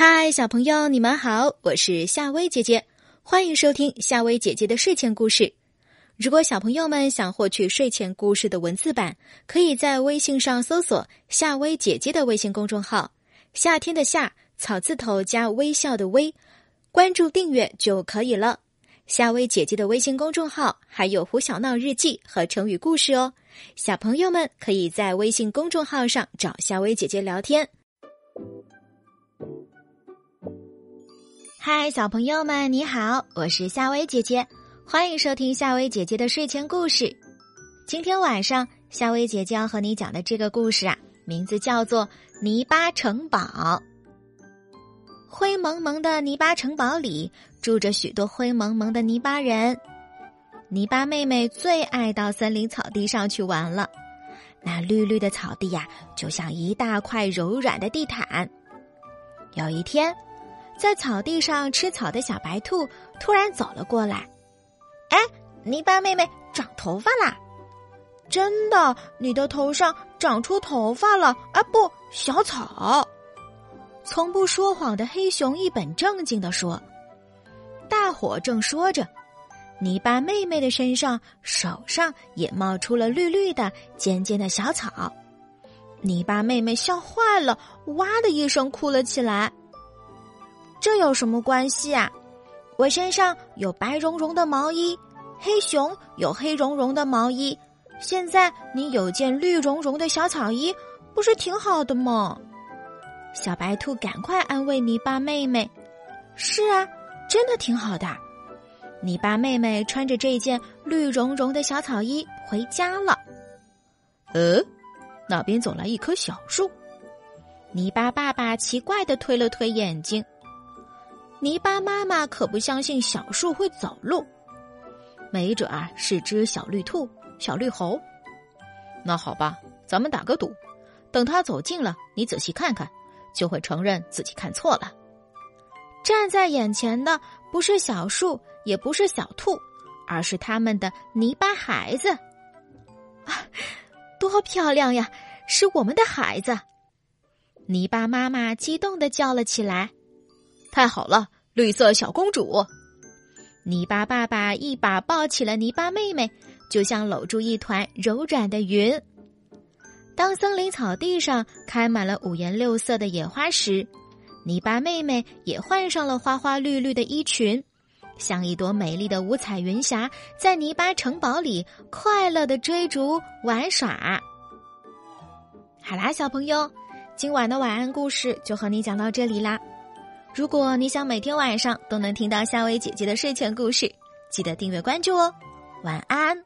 嗨，小朋友，你们好，我是夏薇姐姐，欢迎收听夏薇姐姐的睡前故事。如果小朋友们想获取睡前故事的文字版，可以在微信上搜索“夏薇姐姐”的微信公众号“夏天的夏草字头加微笑的微”，关注订阅就可以了。夏薇姐姐的微信公众号还有胡小闹日记和成语故事哦，小朋友们可以在微信公众号上找夏薇姐姐聊天。嗨，小朋友们，你好，我是夏薇姐姐。欢迎收听夏薇姐姐的睡前故事。今天晚上，夏薇姐姐要和你讲的这个故事啊，名字叫做《泥巴城堡》。灰蒙蒙的泥巴城堡里住着许多灰蒙蒙的泥巴人。泥巴妹妹最爱到森林草地上去玩了。那绿绿的草地呀，就像一大块柔软的地毯。有一天，在草地上吃草的小白兔突然走了过来。哎，泥巴妹妹长头发啦！真的，你的头上长出头发了啊！不，小草。从不说谎的黑熊一本正经的说：“大伙正说着，泥巴妹妹的身上、手上也冒出了绿绿的、尖尖的小草。”泥巴妹妹笑坏了，哇的一声哭了起来。这有什么关系啊？我身上有白茸茸的毛衣，黑熊有黑茸茸的毛衣，现在你有件绿茸茸的小草衣，不是挺好的吗？小白兔赶快安慰泥巴妹妹：“是啊，真的挺好的。”泥巴妹妹穿着这件绿茸茸的小草衣回家了。呃，那边走来一棵小树，泥巴爸爸奇怪的推了推眼睛。泥巴妈妈可不相信小树会走路，没准啊是只小绿兔、小绿猴。那好吧，咱们打个赌，等它走近了，你仔细看看，就会承认自己看错了。站在眼前的不是小树，也不是小兔，而是他们的泥巴孩子。啊，多漂亮呀！是我们的孩子！泥巴妈妈激动的叫了起来。太好了，绿色小公主！泥巴爸爸一把抱起了泥巴妹妹，就像搂住一团柔软的云。当森林草地上开满了五颜六色的野花时，泥巴妹妹也换上了花花绿绿的衣裙，像一朵美丽的五彩云霞，在泥巴城堡里快乐的追逐玩耍。好啦，小朋友，今晚的晚安故事就和你讲到这里啦。如果你想每天晚上都能听到夏薇姐姐的睡前故事，记得订阅关注哦。晚安。